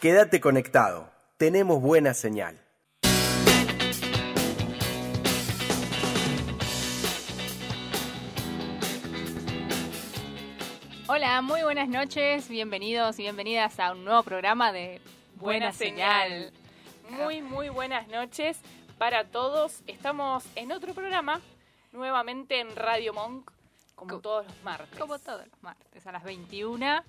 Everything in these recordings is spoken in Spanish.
Quédate conectado. Tenemos buena señal. Hola, muy buenas noches, bienvenidos y bienvenidas a un nuevo programa de Buena, Buena Señal. señal. Muy, muy buenas noches para todos. Estamos en otro programa, nuevamente en Radio Monk, como Co- todos los martes. Como todos los martes a las 21.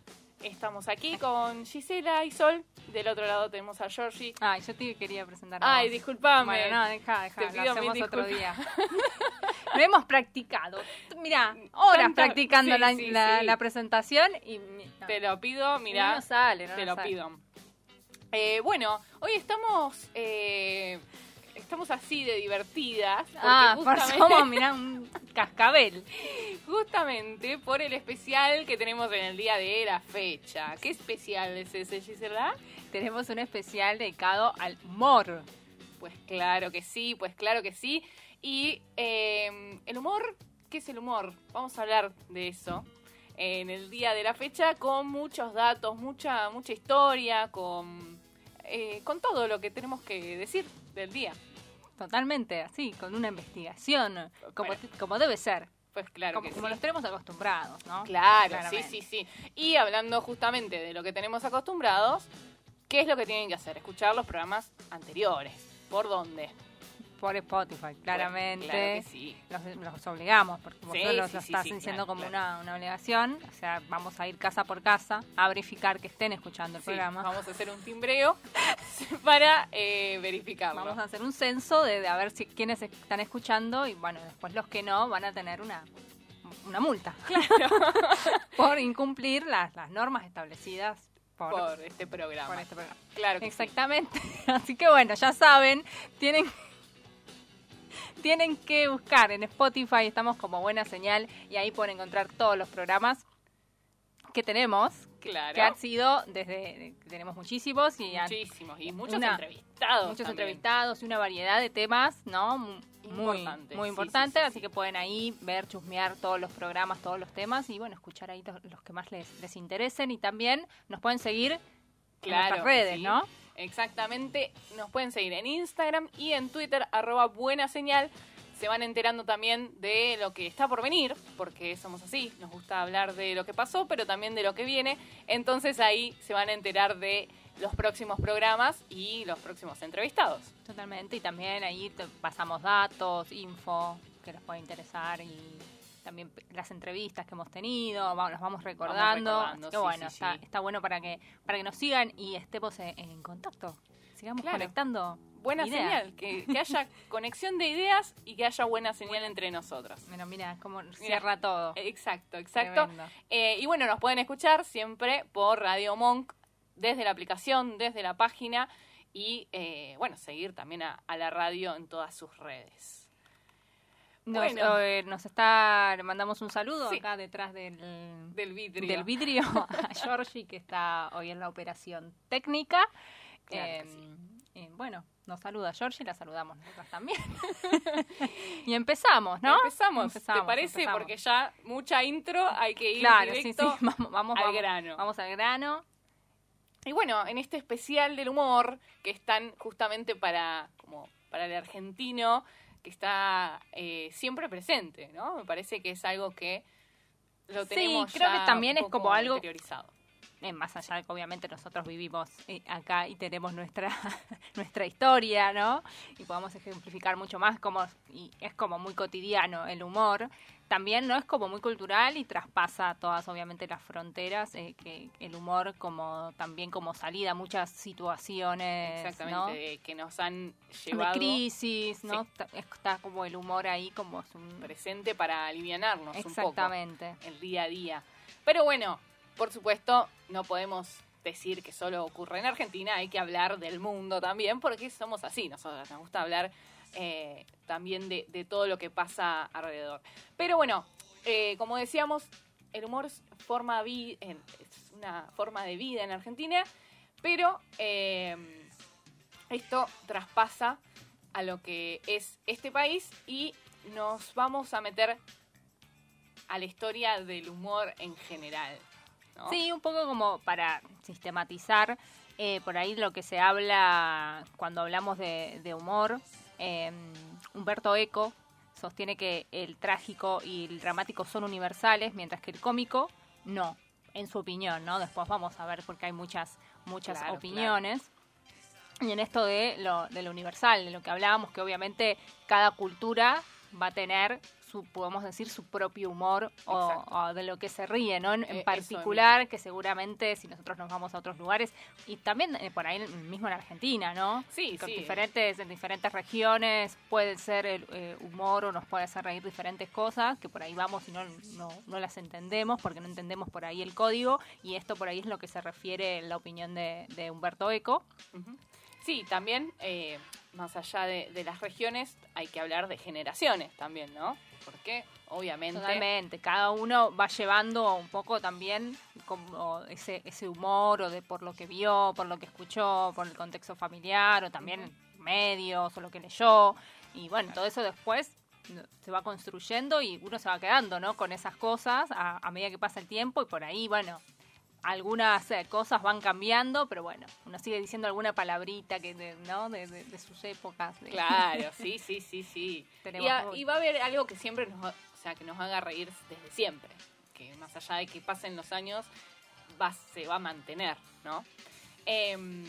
Estamos aquí con Gisela y Sol. Del otro lado tenemos a Georgie. Ay, yo te quería presentar. a Ay, vos. disculpame. Bueno, no, deja, deja, Te lo pido mil hacemos otro día. Lo hemos practicado. Mira, horas Tanta- practicando sí, la, sí, la- sí. la presentación y no. Te lo pido, Y mira. no sale, no te lo sale. pido. Eh, bueno, hoy estamos eh, estamos así de divertidas. Ah, somos, mirá, un cascabel. Justamente por el especial que tenemos en el día de la fecha. ¿Qué especial es ese, Gisela? Tenemos un especial dedicado al humor. Pues claro que sí, pues claro que sí. Y eh, el humor, ¿qué es el humor? Vamos a hablar de eso en el día de la fecha con muchos datos, mucha, mucha historia, con, eh, con todo lo que tenemos que decir del día. Totalmente, así, con una investigación, como, Bueno. te- como debe ser, Pues claro como, que como sí. los tenemos acostumbrados, ¿no? Claro, Claramente. sí, sí, sí. Y hablando justamente de lo que tenemos acostumbrados, ¿qué es lo que tienen que hacer? Escuchar los programas anteriores. ¿Por dónde? Por Spotify, claramente. Claro que sí. los, los obligamos, porque Sí, vosotros lo sí, estás sí, diciendo claro, como claro. Una, una obligación. O sea, vamos a ir casa por casa a verificar que estén escuchando el programa. Vamos a hacer un timbreo para eh, verificarlo. Vamos a hacer un censo de, de a ver si quiénes están escuchando y bueno, después los que no van a tener una, una multa. por incumplir las, las normas establecidas por, por este programa. por este programa. Claro que sí. Exactamente. Así que bueno, ya saben, tienen tienen que buscar en Spotify, estamos como buena señal y ahí pueden encontrar todos los programas que tenemos, Claro. que han sido desde tenemos muchísimos y Muchísimos. Y muchos Una- entrevistados. muchos también. entrevistados y una variedad de temas, ¿no? Mu- Muy Importantes, muy importante, sí, sí, así sí. que pueden ahí ver, chusmear todos los programas, todos los temas y bueno, escuchar ahí los que más les, les interesen y también nos pueden seguir en nuestras redes. ¿no? Exactamente. Nos pueden seguir en Instagram y en Twitter, arroba buena señal. Se van enterando también de lo que está por venir, porque somos así, nos gusta hablar de lo que pasó, pero también de lo que viene. Entonces ahí se van a enterar de los próximos programas y los próximos entrevistados. Totalmente, y también ahí pasamos datos, info que les puede interesar y también las entrevistas que hemos tenido, vamos, las vamos recordando. recordando, Así que sí, bueno, sí, está, sí. está bueno para que para que nos sigan y estemos en, en contacto. Sigamos Claro. conectando. Buena ideas. señal, que, que haya conexión de ideas y que haya buena señal entre nosotros. Bueno, mira cómo cierra todo. Exacto, exacto. Eh, y bueno, nos pueden escuchar siempre por Radio Monk, desde la aplicación, desde la página y eh, bueno, seguir también a, a la radio en todas sus redes. Nos, Bueno. eh, nos está, le mandamos un saludo Sí. acá detrás del, Del vidrio. del vidrio a Georgie, que está hoy en la operación técnica. Claro Eh, sí. eh, bueno, nos saluda Georgie, la saludamos nosotras también. y empezamos, ¿no? Empezamos, Empezamos, ¿te parece? empezamos. Porque ya mucha intro, hay que ir Claro, sí, sí, directo vamos, vamos, al vamos, grano. Vamos al grano. Y bueno, en este especial del humor, que están justamente para, como para el argentino, que está eh, siempre presente, ¿no? Me parece que es algo que lo Sí, tenemos creo ya que también es como algo- interiorizado. eh, más allá de que obviamente nosotros vivimos eh, acá y tenemos nuestra, nuestra historia, ¿no? Y podemos ejemplificar mucho más como, y es como muy cotidiano el humor, también no es como muy cultural y traspasa todas obviamente las fronteras eh, que el humor como también como salida a muchas situaciones exactamente que nos han llevado de crisis no está, está, como el humor ahí como un... presente para alivianarnos exactamente un poco el día a día. Pero bueno por supuesto no podemos decir que solo ocurre en Argentina hay que hablar del mundo también porque somos así nosotros nos gusta hablar eh, también de, todo lo que pasa alrededor. Pero bueno, eh, como decíamos, el humor es, forma es una forma de vida en Argentina, pero eh, esto traspasa a lo que es este país y nos vamos a meter a la historia del humor en general. Sí, un poco como para sistematizar por ahí lo que se habla cuando hablamos de humor eh, Humberto Eco sostiene que el trágico y el dramático son universales, mientras que el cómico no, en su opinión, ¿no? Después vamos a ver porque hay muchas, muchas opiniones. Y en esto de lo, de lo universal, de lo que hablábamos, que obviamente cada cultura va a tener podemos decir, su propio humor o, de lo que se ríe, ¿no? En, eh, particular, que seguramente si nosotros nos vamos a otros lugares, y también eh, por ahí mismo en Argentina, ¿no? Sí, Con diferentes, en diferentes regiones puede ser el eh, humor o nos puede hacer reír diferentes cosas, que por ahí vamos y no, no, las entendemos porque no entendemos por ahí el código, y esto por ahí es lo que se refiere la opinión de, Humberto Eco. Sí, también, más allá de, de, las regiones, hay que hablar de generaciones también, ¿no? porque obviamente... Totalmente, cada uno va llevando un poco también como ese, ese humor o de por lo que vio, por lo que escuchó, por el contexto familiar o también medios o lo que leyó. Y bueno, todo eso después se va construyendo y uno se va quedando, ¿no? Con esas cosas a, a medida que pasa el tiempo y por ahí, bueno, algunas eh, cosas van cambiando, pero bueno, uno sigue diciendo alguna palabrita que de, ¿no? de, sus épocas. Claro, sí, sí, sí, sí. y, va a haber algo que siempre nos, o sea, que nos haga reír desde siempre, que más allá de que pasen los años, va, se va a mantener, ¿no? Em,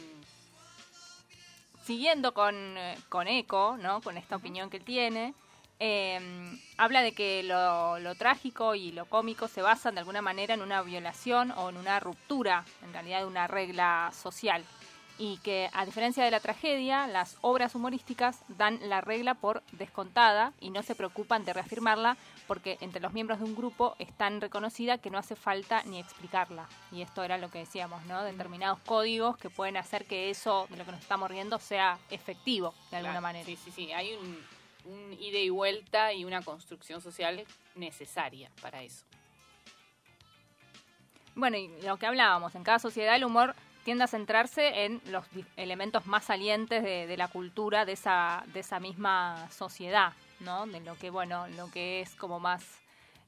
Siguiendo con, eh, con Eco, ¿no? Con esta opinión que él tiene, eh, habla de que lo, trágico y lo cómico se basan de alguna manera en una violación o en una ruptura, en realidad de una regla social. Y que a diferencia de la tragedia, las obras humorísticas dan la regla por descontada y no se preocupan de reafirmarla porque entre los miembros de un grupo es tan reconocida que no hace falta ni explicarla. Y esto era lo que decíamos, ¿no? Determinados códigos que pueden hacer que eso de lo que nos estamos riendo sea efectivo de alguna manera. Sí, sí, sí. Hay un un ida y vuelta y una construcción social necesaria para eso. Bueno, y lo que hablábamos, en cada sociedad el humor tiende a centrarse en los elementos más salientes de, la cultura de esa, de esa misma sociedad, ¿no? De lo que, bueno, lo que es como más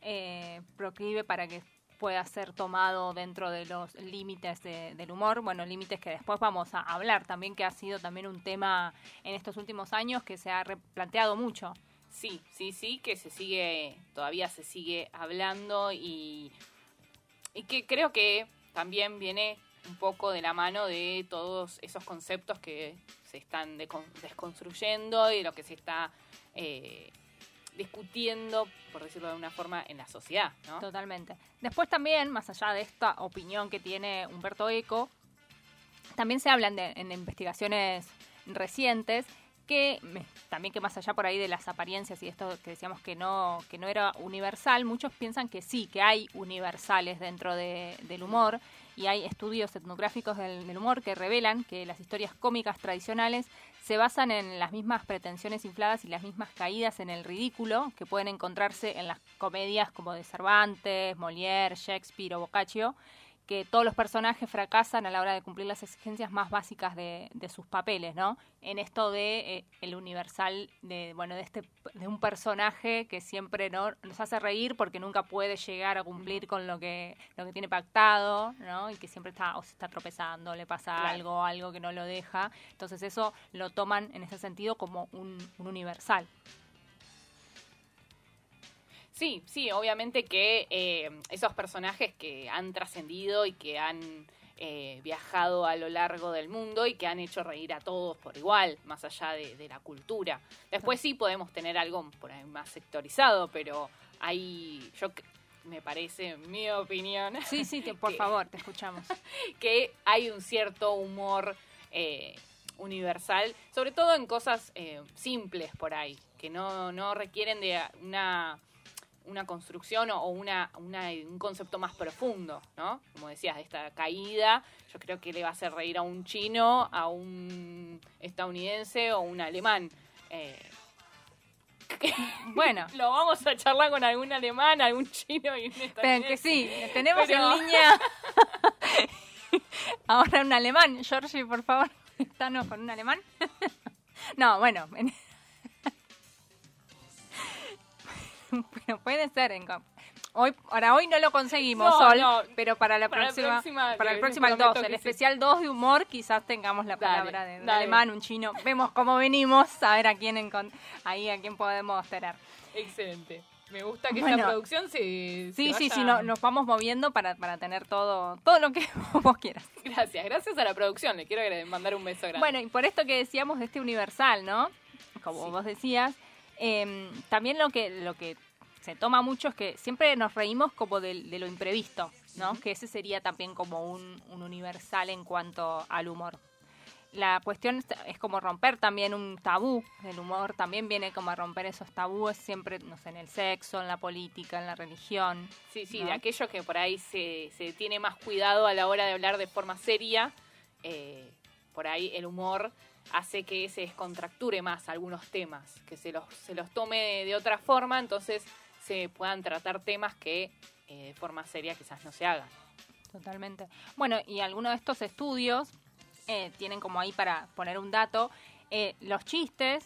eh, proclive para que pueda ser tomado dentro de los límites del humor, bueno, límites que después vamos a hablar también, que ha sido también un tema en estos últimos años que se ha replanteado mucho. Sí, sí, sí, que se sigue, todavía se sigue hablando y, que creo que también viene un poco de la mano de todos esos conceptos que se están desconstruyendo y lo que se está eh, discutiendo, por decirlo de una forma, en la sociedad. ¿no? Totalmente. Después también, más allá de esta opinión que tiene Humberto Eco, también se hablan de, en investigaciones recientes que también que más allá por ahí de las apariencias y esto que decíamos que no que no era universal, muchos piensan que sí, que hay universales dentro del humor y hay estudios etnográficos del, humor que revelan que las historias cómicas tradicionales se basan en las mismas pretensiones infladas y las mismas caídas en el ridículo que pueden encontrarse en las comedias como de Cervantes, Molière, Shakespeare o Boccaccio que todos los personajes fracasan a la hora de cumplir las exigencias más básicas de, sus papeles, ¿no? En esto de eh, el universal de bueno de este de un personaje que siempre no nos hace reír porque nunca puede llegar a cumplir con lo que lo que tiene pactado, ¿no? Y que siempre está o se está tropezando, le pasa algo, algo que no lo deja. Entonces eso lo toman en ese sentido como un, un universal. Sí, sí, obviamente que eh, esos personajes que han trascendido y que han eh, viajado a lo largo del mundo y que han hecho reír a todos por igual, más allá de, de la cultura. Después sí podemos tener algo por ahí más sectorizado, pero hay, yo me parece, mi opinión, Sí, sí, te- por que- favor, te escuchamos. que hay un cierto humor eh, universal, sobre todo en cosas eh, simples por ahí, que no, no requieren de una, una construcción o una, una- un concepto más profundo, ¿no? Como decías, de esta caída, yo creo que le va a hacer reír a un chino, a un estadounidense o un alemán. Eh, Bueno, lo vamos a charlar con algún alemán, algún chino y un estadounidense. que sí, tenemos Pero- en línea ahora un alemán. Georgie, por favor, estanos con un alemán. no, bueno. Bueno, puede ser. En... Hoy, ahora hoy no lo conseguimos, No, Sol, no. pero para la Para la próxima, próxima para el próximo el prometo 2, que el sí. especial 2 de humor, quizás tengamos la Dale, palabra de un dale. alemán, un chino. Vemos cómo venimos, a ver a quién ahí a quién podemos tener. Excelente. Me gusta que Bueno. esta producción se. Sí, se sí, sí, no- nos vamos moviendo para, para tener todo, todo lo que vos quieras. Gracias, gracias a la producción. Le quiero mandar un beso grande. Bueno, y por esto que decíamos de este universal, ¿no? Como Sí. vos decías, eh, también lo que, lo que se toma mucho es que siempre nos reímos como de, de lo imprevisto, ¿no? Que ese sería también como un, un universal en cuanto al humor. La cuestión es, es como romper también un tabú. El humor también viene como a romper esos tabúes siempre, no sé, en el sexo, en la política, en la religión. sí, sí, ¿no? de aquello que por ahí se, se tiene más cuidado a la hora de hablar de forma seria. eh, por ahí el humor hace que se descontracture más algunos temas, que se los, se los tome de, de otra forma, entonces se puedan tratar temas que eh, de forma seria quizás no se hagan. Totalmente. Bueno, y algunos de estos estudios eh, tienen como ahí para poner un dato, eh, los chistes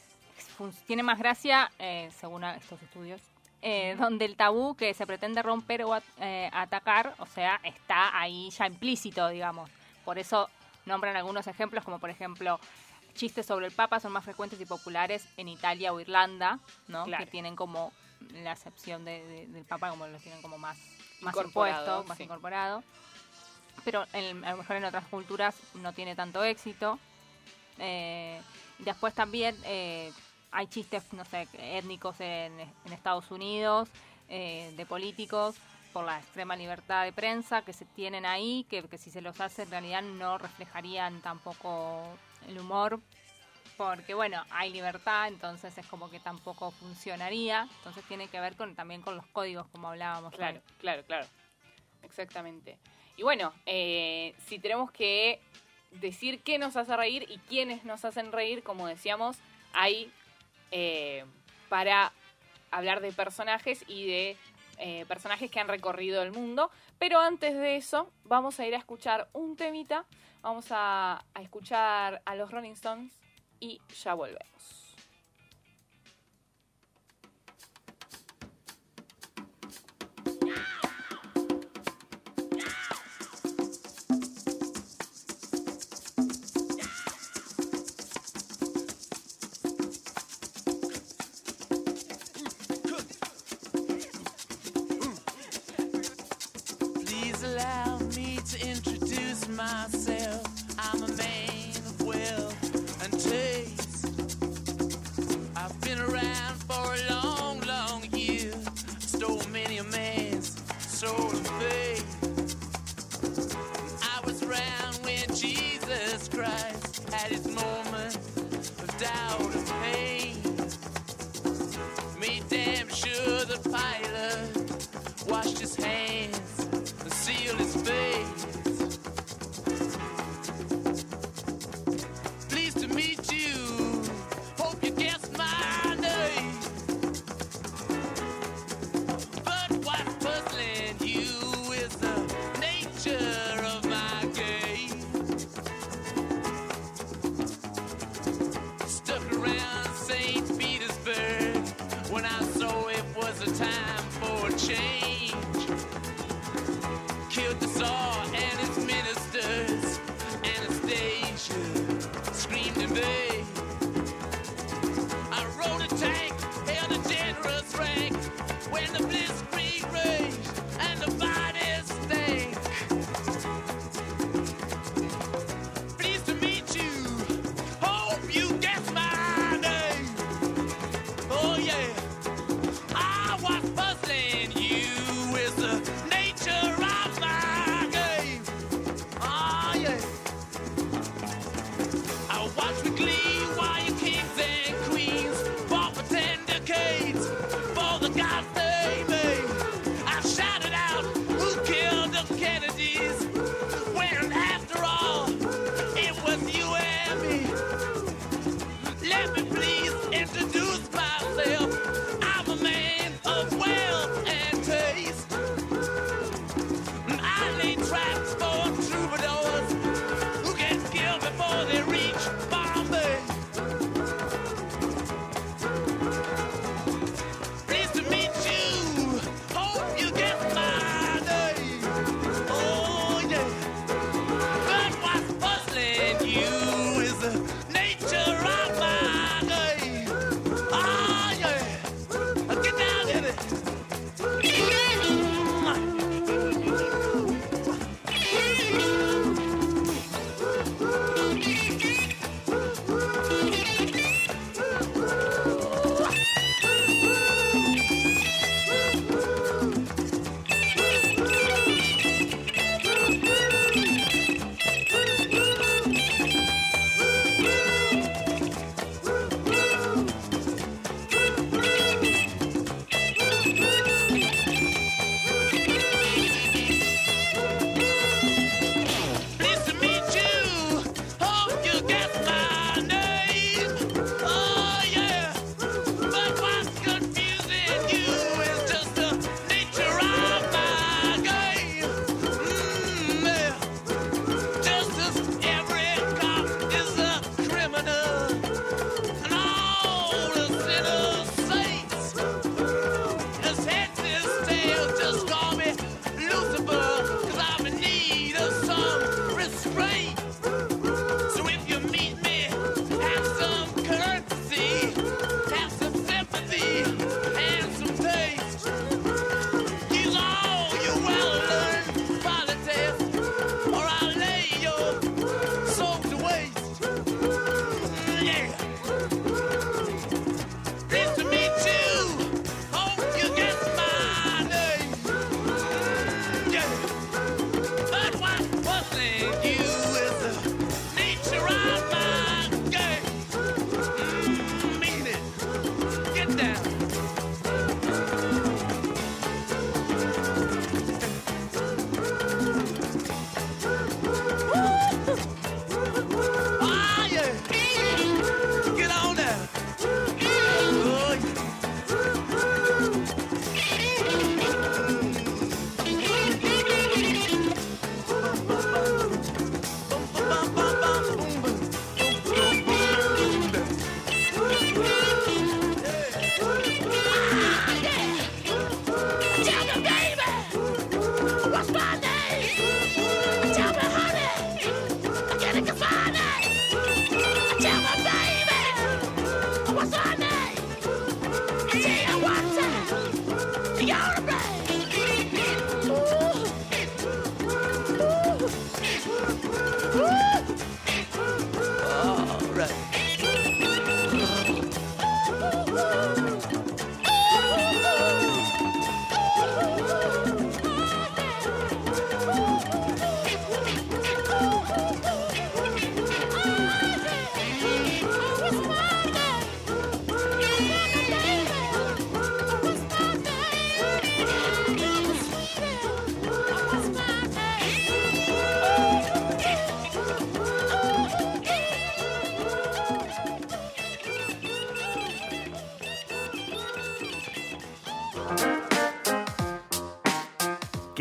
tienen más gracia, según estos estudios, eh, donde el tabú que se pretende romper o at- eh, atacar, o sea, está ahí ya implícito, digamos. Por eso nombran algunos ejemplos, como por ejemplo, chistes sobre el Papa son más frecuentes y populares en Italia o Irlanda, ¿no? Claro. Que tienen como la acepción de- de- del Papa, como lo tienen como más, más impuesto, más sí. incorporado pero en- a lo mejor en otras culturas no tiene tanto éxito. Eh, y después también eh, hay chistes, no sé, étnicos en, en Estados Unidos, eh, de políticos, por la extrema libertad de prensa que se tienen ahí, que, que si se los hace en realidad no reflejarían tampoco el humor, porque bueno, hay libertad, entonces es como que tampoco funcionaría, entonces tiene que ver con también con los códigos como hablábamos. Claro, hoy. claro, claro. Exactamente. Y bueno, eh, si tenemos que decir qué nos hace reír y quiénes nos hacen reír, como decíamos, hay eh, para hablar de personajes y de eh, personajes que han recorrido el mundo. Pero antes de eso, vamos a ir a escuchar un temita. Vamos a, escuchar a los Rolling Stones y ya volvemos.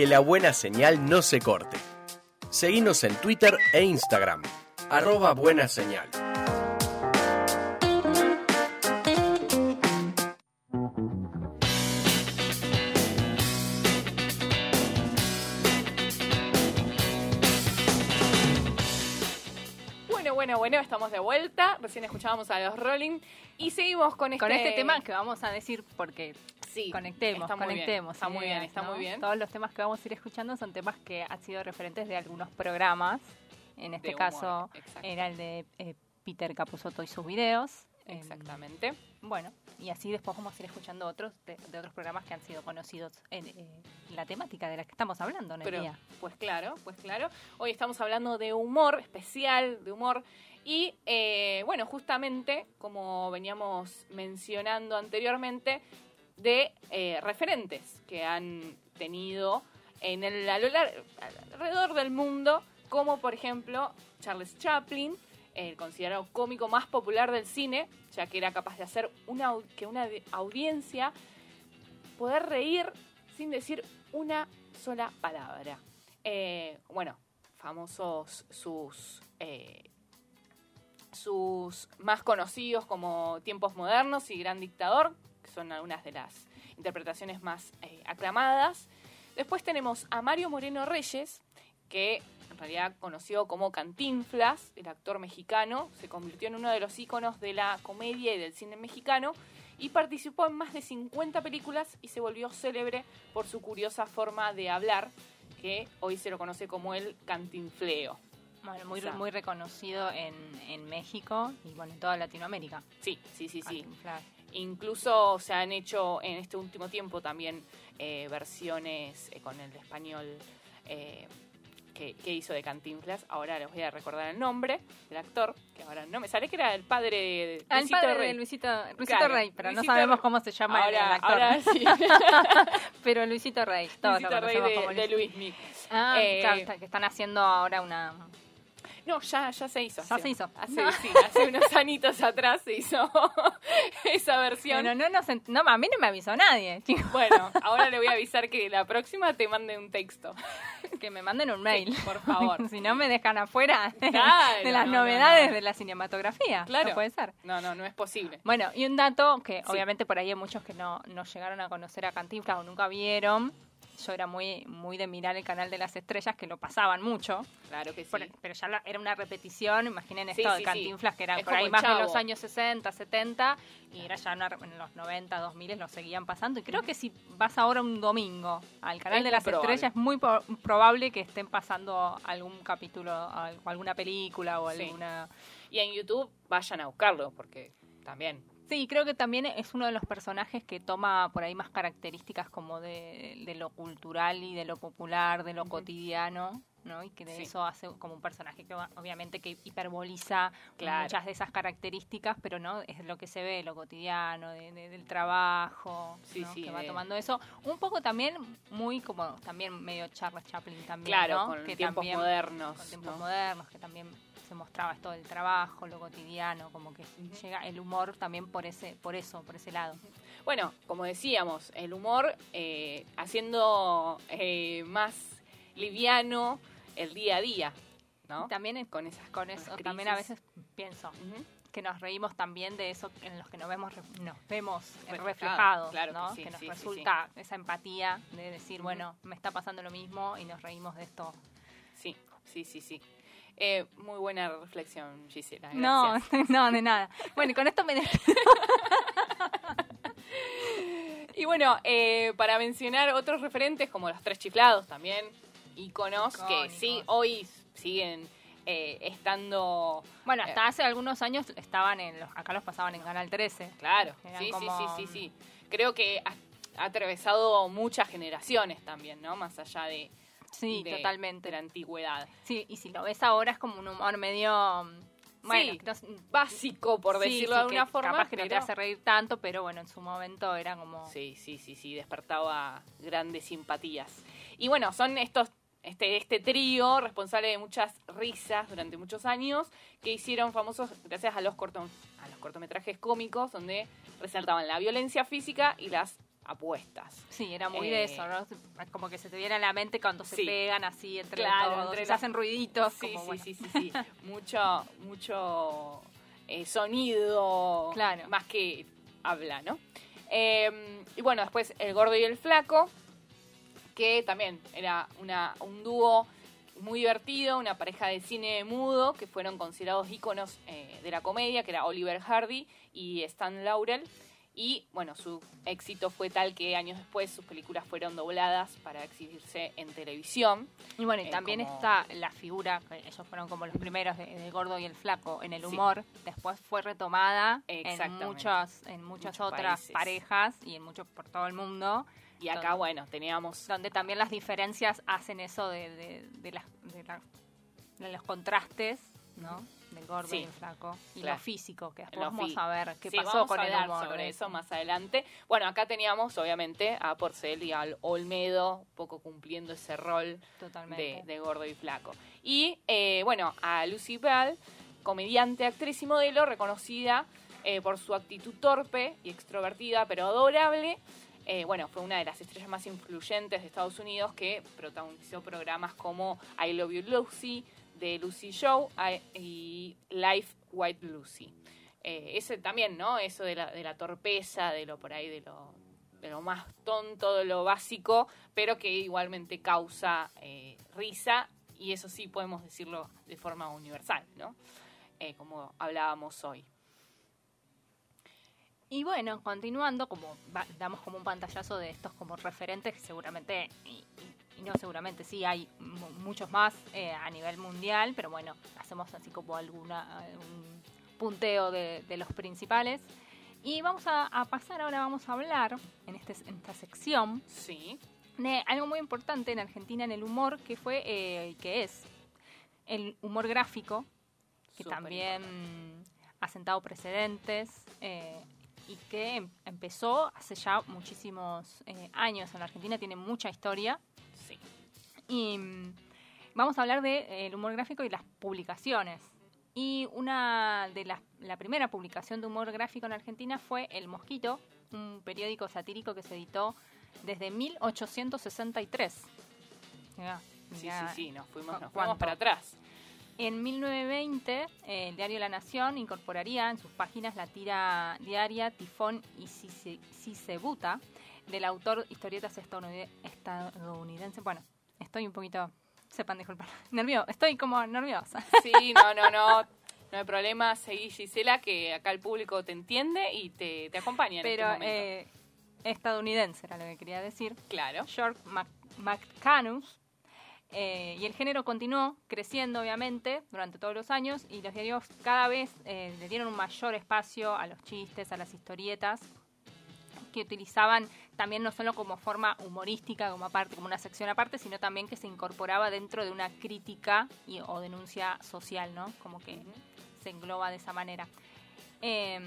Que la buena señal no se corte. Seguinos en Twitter e Instagram, arroba buena señal. Bueno, bueno, bueno, estamos de vuelta. Recién escuchábamos a los Rolling y seguimos con este, Con este tema que vamos a decir porque Sí, conectemos, está muy bien, conectemos. está muy bien, está ¿no? muy bien. Todos los temas que vamos a ir escuchando son temas que han sido referentes de algunos programas. En este caso exacto. era el de eh, Peter Capusotto y sus videos. Em, Exactamente. bueno, y así después vamos a ir escuchando otros de, de otros programas que han sido conocidos en eh, la temática de la que estamos hablando en el Pero, día. pues claro, pues claro. Hoy estamos hablando de humor especial, de humor. Y eh, bueno, justamente, como veníamos mencionando anteriormente, de eh, referentes que han tenido en el, alrededor del mundo, como por ejemplo Charles Chaplin, el considerado cómico más popular del cine, ya que era capaz de hacer que una audiencia poder reír sin decir una sola palabra. Eh, bueno, famosos sus eh, sus más conocidos como Tiempos Modernos y Gran Dictador, son algunas de las interpretaciones más eh, aclamadas. Después tenemos a Mario Moreno Reyes, que en realidad conocido como Cantinflas, el actor mexicano, se convirtió en uno de los íconos de la comedia y del cine mexicano y participó en más de 50 películas y se volvió célebre por su curiosa forma de hablar, que hoy se lo conoce como el cantinfleo. Bueno, muy, reconocido en, en México y bueno, en toda Latinoamérica. Sí, sí, sí, sí. Cantinflas. Incluso se han hecho en este último tiempo también eh, versiones eh, con el español eh, que, que hizo de Cantinflas. Ahora les voy a recordar el nombre del actor, que ahora no me sale que era el padre de Ah, el Luisito padre Rey. de Luisito, Luisito Claro, Rey, pero Luisito no sabemos cómo se llama el- el ahora, actor. ahora sí. Pero Luisito Rey, todos Luisito lo Rey de, como de. Ah, Eh, claro, que están haciendo ahora una... No, ya, ya se hizo. Ya hace- se hizo. Hace, sí, hace unos añitos atrás se hizo esa versión. Bueno, no, ent- no, a mí no me avisó nadie. Bueno, ahora le voy a avisar que la próxima te mande un texto. Que me manden un mail. por favor. si no me dejan afuera de, Claro, de las no, no, novedades no. de la cinematografía. Claro. No puede ser. No, no, no es posible. Bueno, y un dato que Sí. obviamente por ahí hay muchos que no, no llegaron a conocer a Cantinflas o nunca vieron. Yo era muy, muy de mirar el canal de las estrellas, que lo pasaban mucho. Claro que sí. Por- pero ya la- era una repetición, imaginen esto sí, de. Cantinflas, que era Es por ahí más de los años 60, 70, y era ya una- en los 90, 2000 lo seguían pasando. Y creo que si vas ahora un domingo al canal Es de las probable. estrellas, es muy probable que estén pasando algún capítulo, al- alguna película o Sí. alguna... Y en YouTube vayan a buscarlo, porque también. Sí, creo que también es uno de los personajes que toma por ahí más características como de, de lo cultural y de lo popular, de lo cotidiano, ¿no? Y que de Sí. eso hace como un personaje que obviamente que hiperboliza Claro. muchas de esas características, pero no es lo que se ve, lo cotidiano, de- de- del trabajo, Sí, ¿no? sí, que va tomando eso. Un poco también muy como también medio Charles Chaplin también, Claro, ¿no? con que tiempos también- modernos. con tiempos ¿no? modernos, que también se mostraba esto del trabajo, lo cotidiano, como que llega el humor también por ese, por eso, por ese lado. Bueno, como decíamos, el humor eh, haciendo eh, más liviano el día a día, ¿no? También Con esas con eso, también a veces pienso que nos reímos también de eso en los que nos vemos, re- nos vemos eh, Reflejado, reflejados, claro que ¿no? sí, nos sí, sí, resulta esa empatía de decir, bueno, me está pasando lo mismo y nos reímos de esto. Sí, sí, sí, sí. Eh, muy buena reflexión, Gisela. No, gracias. no, de nada. Bueno, y con esto me despido. Y bueno, eh, para mencionar otros referentes como los tres chiflados también, íconos que sí, hoy siguen eh, estando... Bueno, Eh. hasta hace algunos años estaban en los, acá los pasaban en Canal 13. Claro, sí, sí, como- sí, sí, sí. Creo que ha, ha atravesado muchas generaciones también, ¿no? Más allá de, Sí, de- totalmente. de la antigüedad. Sí, y si lo ves ahora es como un humor medio... mm, Bueno, Sí, no Básico, por decirlo sí, de alguna forma. Capaz que no te pero- hace reír tanto, pero bueno, en su momento era como... Sí, sí, sí, sí, despertaba grandes simpatías. Y bueno, son estos, este, este trío responsable de muchas risas durante muchos años que hicieron famosos gracias a los, corto, a los cortometrajes cómicos donde resaltaban la violencia física y las apuestas. Sí, era muy de Eh, eso, ¿no? Como que se te viene a la mente cuando se Sí. pegan así entre Claro, todos, entre se los- hacen ruiditos. Sí, como, sí, bueno. sí, sí, sí. mucho, mucho eh, sonido, Claro. más que habla, ¿no? Eh, y bueno, después El Gordo y el Flaco, que también era una, un dúo muy divertido, una pareja de cine mudo, que fueron considerados íconos eh, de la comedia, que era Oliver Hardy y Stan Laurel. Y bueno, su éxito fue tal que años después sus películas fueron dobladas para exhibirse en televisión. Y bueno, y Eh, también como- está la figura, ellos fueron como los primeros de, de Gordo y el Flaco en el Sí. humor, después fue retomada en en muchas Muchos otras países. parejas y en muchos por todo el mundo, Y acá, bueno, teníamos donde también las diferencias hacen eso de, de, de las- de la- los contrastes, ¿no? Del gordo Sí. y el flaco. Y Claro. lo físico, que después Lo vamos a ver qué Sí, pasó vamos con a el humor. sobre eso más adelante. Bueno, acá teníamos obviamente a Porcel y al Olmedo, un poco cumpliendo ese rol de gordo y flaco. Y eh, bueno, a Lucy Bell, comediante, actriz y modelo, reconocida eh, por su actitud torpe y extrovertida, pero adorable. Eh, bueno, fue una de las estrellas más influyentes de Estados Unidos que protagonizó programas como I Love You Lucy, The Lucy Show I- y Life White Lucy. Eh, ese también, ¿no? Eso de la, de la torpeza, de lo por ahí, de lo, de lo más tonto, de lo básico, pero que igualmente causa eh, risa, y eso sí podemos decirlo de forma universal, ¿no? Eh, como hablábamos hoy. Y bueno, continuando, como va- damos como un pantallazo de estos como referentes, que seguramente, y, y- y no seguramente, sí, hay mu- muchos más eh, a nivel mundial, pero bueno, hacemos así como alguna un punteo de, de los principales. Y vamos a, a pasar ahora, vamos a hablar en, este, en esta sección Sí, de algo muy importante en Argentina en el humor, que fue, eh, que es el humor gráfico, que también ha sentado precedentes eh, y que em- empezó hace ya muchísimos eh, años en la Argentina, tiene mucha historia. sí. Y mm, vamos a hablar del humor gráfico y las publicaciones. Y una de las, la primera publicación de humor gráfico en Argentina fue El Mosquito, un periódico satírico que se editó desde 1863. Mirá, Sí, mirá, sí, sí, nos fuimos, nos fuimos para atrás. En 1920, eh, el diario La Nación incorporaría en sus páginas la tira diaria Tifón y Cisebuta del autor historietas estadounid- estadounidense. Bueno, estoy un poquito, sepan disculpar, nerviosa, estoy como nerviosa. Sí, no, no, no. No hay problema, seguí Gisela, que acá el público te entiende y te, te acompaña en Pero este momento. eh, estadounidense era lo que quería decir. claro. George McCanus. Eh, y el género continuó creciendo, obviamente, durante todos los años, y los diarios cada vez eh, le dieron un mayor espacio a los chistes, a las historietas, que utilizaban también no solo como forma humorística, como aparte, como una sección aparte, sino también que se incorporaba dentro de una crítica y, o denuncia social, ¿no? Como que se engloba de esa manera. Que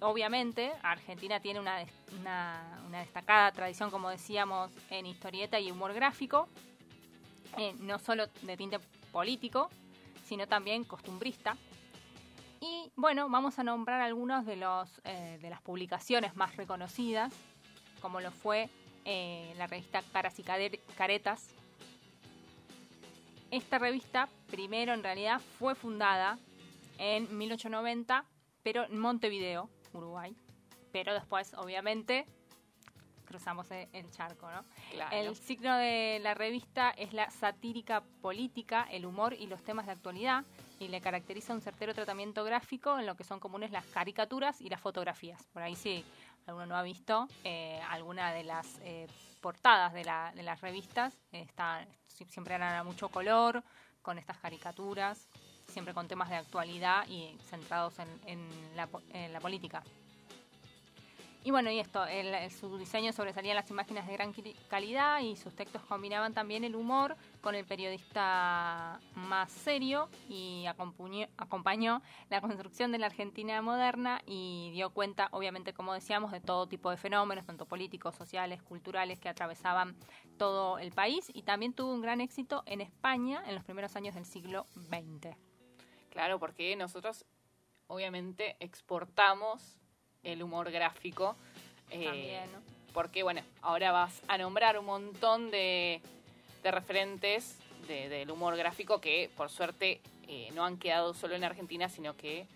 obviamente, Argentina tiene una, una, una destacada tradición, como decíamos, en historieta y humor gráfico, eh, no solo de tinte político, sino también costumbrista. Y bueno, vamos a nombrar algunas de, los, eh, de las publicaciones más reconocidas, como lo fue eh, la revista Caras y Caretas. Esta revista, primero en realidad, fue fundada en 1890, pero en Montevideo, Uruguay. Pero después, obviamente, cruzamos e- el charco, ¿no? claro. El signo de la revista es la satírica política, el humor y los temas de actualidad, y le caracteriza un certero tratamiento gráfico en lo que son comunes las caricaturas y las fotografías. Por ahí si alguno no ha visto eh, alguna de las eh, portadas de, la- de las revistas, eh, está, si- siempre eran a mucho color, con estas caricaturas, siempre con temas de actualidad y centrados en, en la, po- en la política. Y bueno, y esto, su diseño sobresalía en las imágenes de gran calidad y sus textos combinaban también el humor con el periodista más serio y acompañó, acompañó la construcción de la Argentina moderna y dio cuenta, obviamente, como decíamos, de todo tipo de fenómenos, tanto políticos, sociales, culturales, que atravesaban todo el país y también tuvo un gran éxito en España en los primeros años del siglo XX. Claro, porque nosotros obviamente exportamos el humor gráfico. eh, También, ¿no? porque bueno, ahora vas a nombrar un montón de, de referentes de- del humor gráfico que por suerte eh, no han quedado solo en Argentina, sino que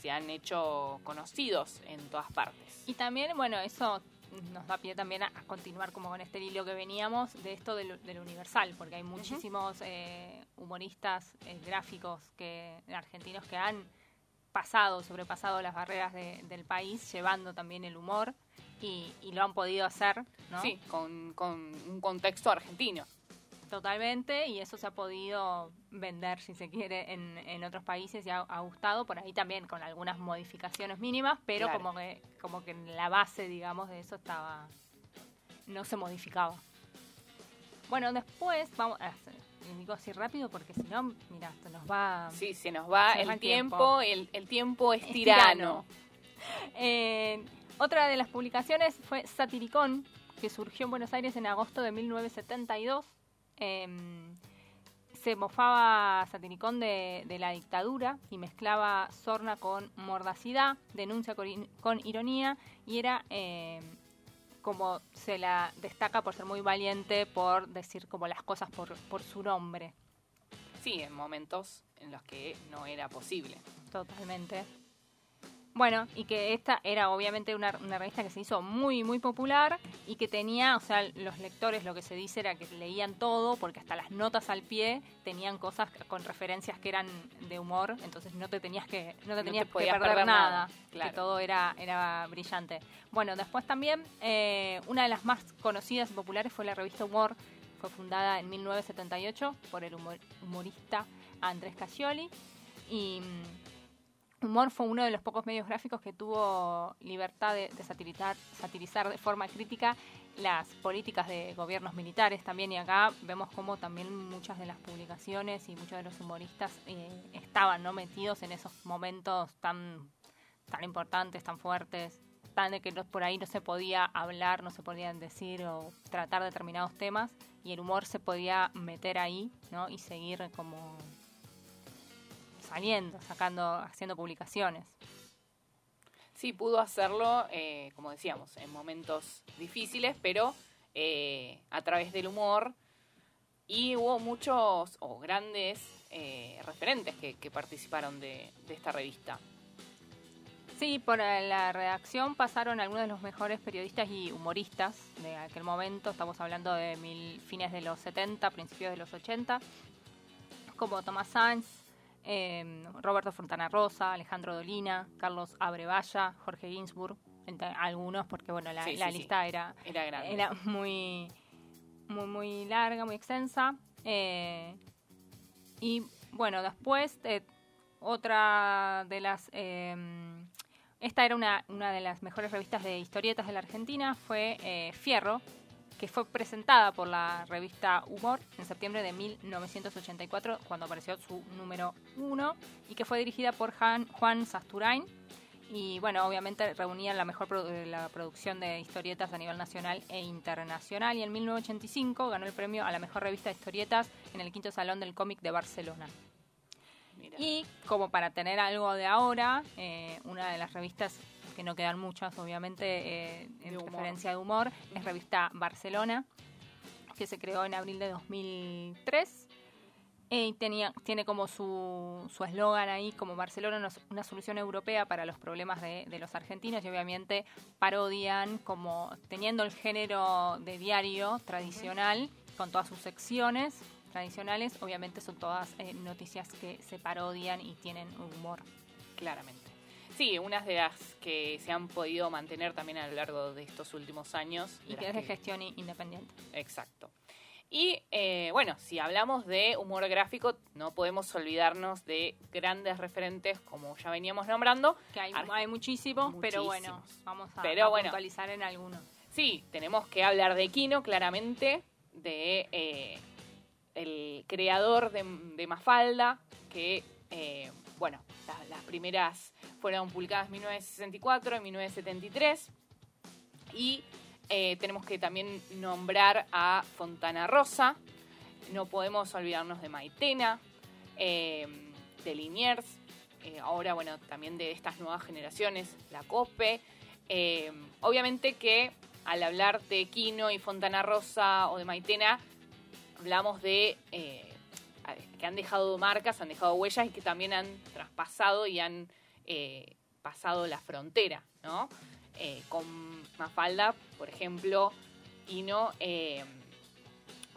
se han hecho conocidos en todas partes. Y también, bueno, eso nos da pie también a, a continuar como con este hilo que veníamos de esto del, del universal, porque hay muchísimos eh, humoristas eh, gráficos que argentinos que han pasado, sobrepasado las barreras de- del país, llevando también el humor y, y lo han podido hacer, ¿no? Sí, con, con un contexto argentino. Totalmente, y eso se ha podido vender, si se quiere, en, en otros países y ha, ha gustado, por ahí también con algunas modificaciones mínimas, pero Claro. como que como que en la base, digamos, de eso estaba no se modificaba. Bueno, después vamos a hacer, digo así rápido porque si no, mira, se nos va Sí, se nos va Se el va el tiempo, tiempo. el, el tiempo es, Es tirano. Eh, otra de las publicaciones fue Satiricón, que surgió en Buenos Aires en agosto de 1972. Eh, se mofaba Satiricón de, de la dictadura y mezclaba sorna con mordacidad, denuncia con, ironía y era eh, como se la destaca por ser muy valiente, por decir como las cosas por, por su nombre. Sí, en momentos en los que no era posible. Totalmente. Bueno, y que esta era obviamente una, una revista que se hizo muy, muy popular y que tenía, o sea, los lectores lo que se dice era que leían todo, porque hasta las notas al pie tenían cosas con referencias que eran de humor, entonces no te tenías que, no te No tenías te que perder, perder nada, nada, claro. que todo era, era brillante. Bueno, después también, eh, una de las más conocidas y populares fue la revista Humor, fue fundada en 1978 por el humor- humorista Andrés Cascioli y mm, Humor fue uno de los pocos medios gráficos que tuvo libertad de, satirizar, satirizar de forma crítica las políticas de gobiernos militares también. Y acá vemos cómo también muchas de las publicaciones y muchos de los humoristas eh, estaban no metidos en esos momentos tan tan importantes, tan fuertes, tan de que por ahí no se podía hablar, no se podían decir o tratar determinados temas. Y el humor se podía meter ahí, ¿no? Y seguir como saliendo, sacando, haciendo publicaciones. Sí, pudo hacerlo, eh, como decíamos, en momentos difíciles, pero eh, a través del humor. Y hubo muchos o grandes eh, referentes que, que participaron de, de esta revista. Sí, por eh, la redacción pasaron algunos de los mejores periodistas y humoristas de aquel momento. Estamos hablando de mil, fines de los 70, principios de los 80, como Tomás Sanz, eh, Roberto Fontana Rosa, Alejandro Dolina, Carlos Abrevaya, Jorge Ginsburg, entre algunos, porque bueno, la, Sí, la sí, sí. lista era Era grande. era muy, muy, muy larga, muy extensa. Eh, y bueno, después, eh, otra de las... eh, esta era una, una de las mejores revistas de historietas de la Argentina, fue eh, Fierro, que fue presentada por la revista Humor en septiembre de 1984, cuando apareció su número uno, y que fue dirigida por Han- Juan Sasturain. Y bueno, obviamente reunían la mejor produ- eh, la producción de historietas a nivel nacional e internacional. Y en 1985 ganó el premio a la mejor revista de historietas en el quinto salón del cómic de Barcelona. Mira. Y como para tener algo de ahora, eh, una de las revistas, que no quedan muchas obviamente, eh, en De referencia de humor, es revista Barcelona, que se creó en abril de 2003. eh, Y tenía, tiene como su su eslogan ahí, como Barcelona, una, una solución europea para los problemas de, de los argentinos. Y obviamente parodian como teniendo el género de diario tradicional, con todas sus secciones tradicionales. Obviamente son todas eh, noticias que se parodian y tienen humor. Claramente. Sí, unas de las que se han podido mantener también a lo largo de estos últimos años. Y que es de gestión independiente. Exacto. Y eh, bueno, si hablamos de humor gráfico, no podemos olvidarnos de grandes referentes como ya veníamos nombrando. Que hay, hay muchísimos, pero bueno, vamos a, Pero a bueno. puntualizar en algunos. Sí, tenemos que hablar de Kino, claramente, de eh, el creador de, de Mafalda, que, eh, bueno, la- las primeras fueron publicadas en 1964, en 1973, y eh, tenemos que también nombrar a Fontana Rosa, no podemos olvidarnos de Maitena, eh, de Liniers, eh, ahora, bueno, también de estas nuevas generaciones, la COPE. Eh, obviamente que al hablar de Quino y Fontana Rosa o de Maitena, hablamos de eh, que han dejado marcas, han dejado huellas y que también han traspasado y han eh, pasado la frontera, ¿no? Eh, con Mafalda, por ejemplo, Quino, eh,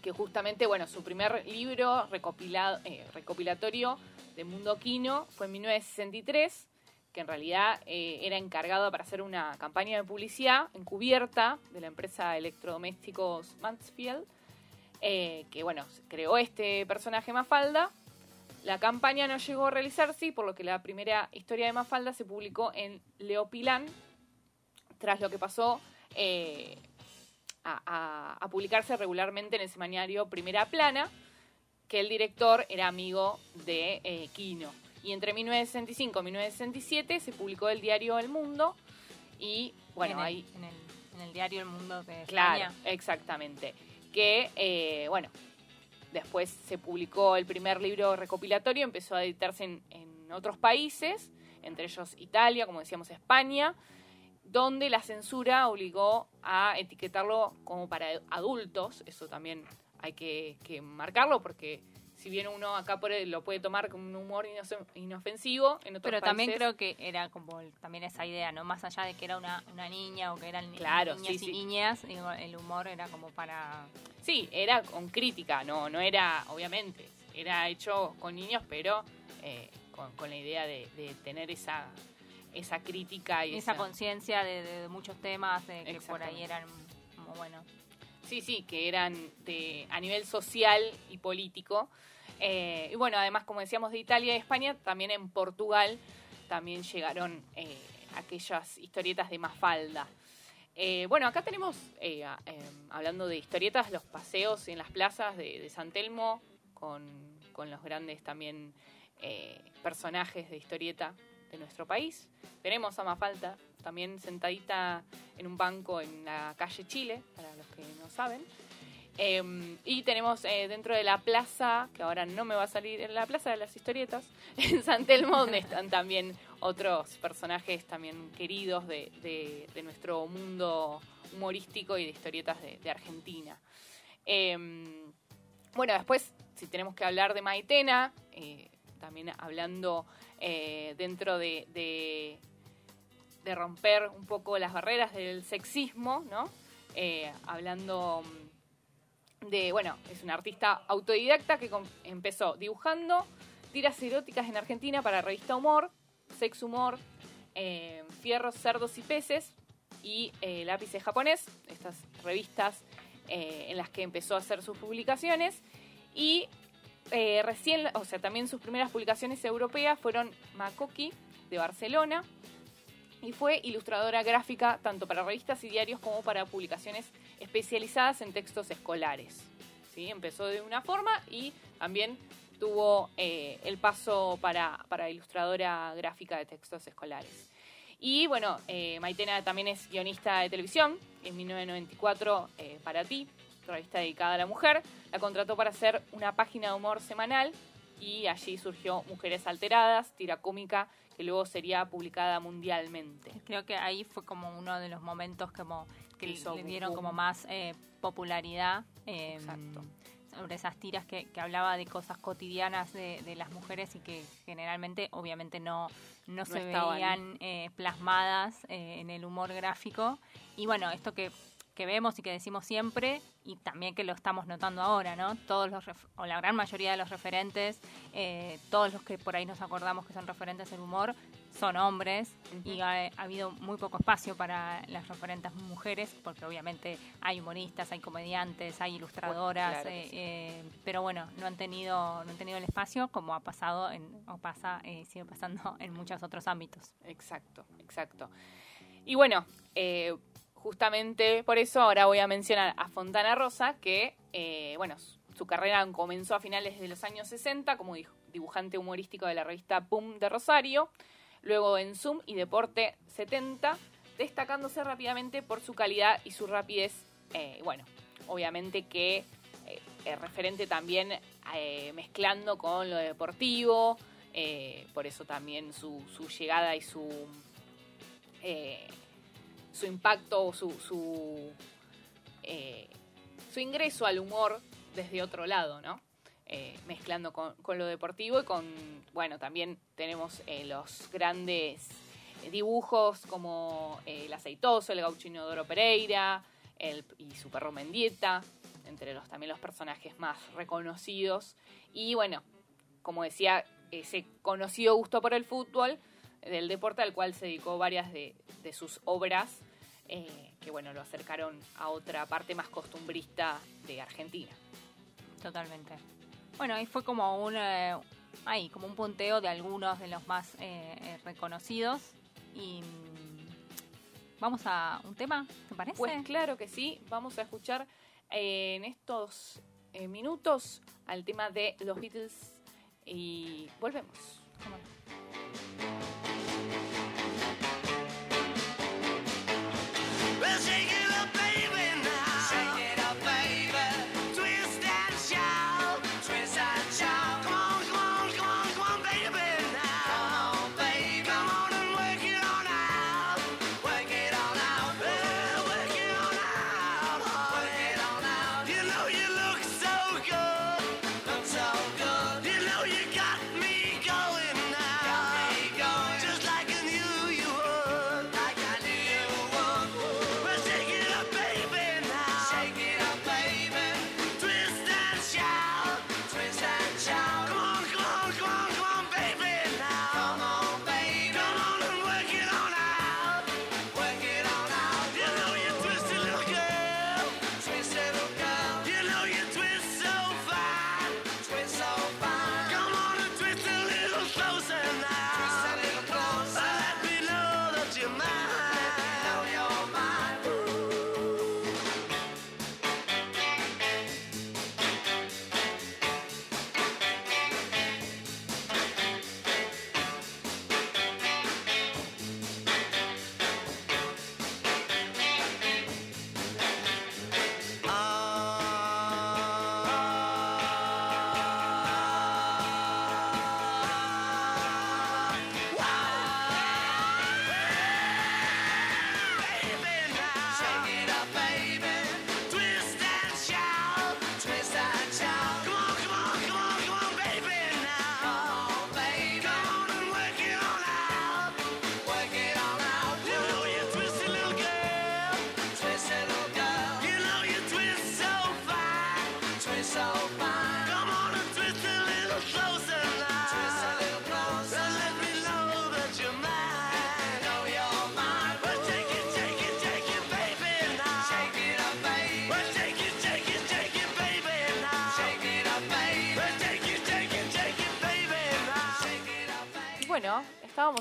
que justamente, bueno, su primer libro recopilado, recopilatorio de Mundo Quino fue en 1963, que en realidad era encargado para hacer una campaña de publicidad encubierta de la empresa Electrodomésticos Mansfield, que bueno, creó este personaje Mafalda. La campaña no llegó a realizarse, por lo que la primera historia de Mafalda se publicó en Leopilán, tras lo que pasó eh, a, a- a publicarse regularmente en el semanario Primera Plana, que el director era amigo de eh, Quino. Y entre 1965 y 1967 se publicó el diario El Mundo y bueno, en el, ahí en el, en el diario El Mundo de Claro, España. exactamente. Que, eh, bueno, después se publicó el primer libro recopilatorio, empezó a editarse en, otros países, entre ellos Italia, como decíamos, España, donde la censura obligó a etiquetarlo como para adultos. Eso también hay que marcarlo porque si bien uno acá por él lo puede tomar con un humor inofensivo, en otros Pero también países- creo que era como también esa idea, ¿no? Más allá de que era una, una niña o que eran Claro, niñas sí, y sí. niñas, digo, el humor era como para... Sí, era con crítica, no, no era, obviamente, era hecho con niños, pero eh, con, con la idea de, de tener esa, esa crítica y esa conciencia de, de- muchos temas de que por ahí eran como bueno. Sí, sí, que eran de, a nivel social y político. Eh, y bueno, además, como decíamos, de Italia y España, también en Portugal también llegaron eh, aquellas historietas de Mafalda. Eh, bueno, acá tenemos, hablando de historietas, los paseos en las plazas de, de San Telmo, con, con los grandes también personajes de historieta de nuestro país. Tenemos a Mafalda también sentadita en un banco en la calle Chile, para los que no saben. Eh, y tenemos eh, dentro de la plaza, que ahora no me va a salir, en la plaza de las historietas, en San Telmo, donde están también otros personajes también queridos de, de- de nuestro mundo humorístico y de historietas de, de Argentina. Eh, bueno, después, si tenemos que hablar de Maitena, eh, también hablando eh, dentro de, de- romper un poco las barreras del sexismo, ¿no? Eh, hablando mm, de, bueno, es una artista autodidacta que empezó dibujando tiras eróticas en Argentina para revista Humor, Sex Humor, eh, Fierros, Cerdos y Peces y eh, Lápices Japonés, estas revistas eh, en las que empezó a hacer sus publicaciones. Y recién, o sea, también sus primeras publicaciones europeas fueron Makoki de Barcelona y fue ilustradora gráfica tanto para revistas y diarios como para publicaciones especializadas en textos escolares. ¿sí? Empezó de una forma y también tuvo eh, el paso para, para ilustradora gráfica de textos escolares. Y bueno, eh, Maitena también es guionista de televisión, en 1994 eh, para ti, revista dedicada a la mujer, la contrató para hacer una página de humor semanal y allí surgió Mujeres Alteradas, tira cómica que luego sería publicada mundialmente. Creo que ahí fue como uno de los momentos como que Hizo le dieron boom. como más eh, popularidad. eh, Exacto. sobre esas tiras que, que hablaba de cosas cotidianas de, de las mujeres y que generalmente obviamente no, no, se estaban. veían eh, plasmadas eh, en el humor gráfico. Y bueno, esto que, que vemos y que decimos siempre y también que lo estamos notando ahora, ¿no? Todos los, ref- o la gran mayoría de los referentes, eh, todos los que por ahí nos acordamos que son referentes del humor, son hombres y ha, ha habido muy poco espacio para las referentes mujeres, porque obviamente hay humoristas, hay comediantes, hay ilustradoras, claro eh, sí. eh, pero bueno, no han tenido, no han tenido el espacio como ha pasado en, o pasa, sigue pasando en muchos otros ámbitos. Exacto, exacto. Y bueno, eh, justamente por eso ahora voy a mencionar a Fontana Rosa, que, eh, bueno, su, carrera comenzó a finales de los años 60 como dibujante humorístico de la revista Boom de Rosario, luego en Zoom y Deporte 70, destacándose rápidamente por su calidad y su rapidez. eh, bueno, obviamente que eh, referente también eh, mezclando con lo deportivo, por eso también su, su llegada y su, su impacto o su, su, eh, su ingreso al humor desde otro lado, ¿no? Eh, mezclando con, lo deportivo y con, bueno, también tenemos eh, los grandes dibujos como el aceitoso, el gauchino Doro Pereira el, y su perro Mendieta, entre los también los personajes más reconocidos. Y bueno, como decía, ese conocido gusto por el fútbol, del deporte al cual se dedicó varias de, de sus obras, eh, que bueno, lo acercaron a otra parte más costumbrista de Argentina. Totalmente. Bueno, ahí fue como un, eh, ahí, como un punteo de algunos de los más eh, reconocidos. Y mm, vamos a un tema, ¿te parece? Pues claro que sí, vamos a escuchar en estos minutos al tema de los Beatles y volvemos. music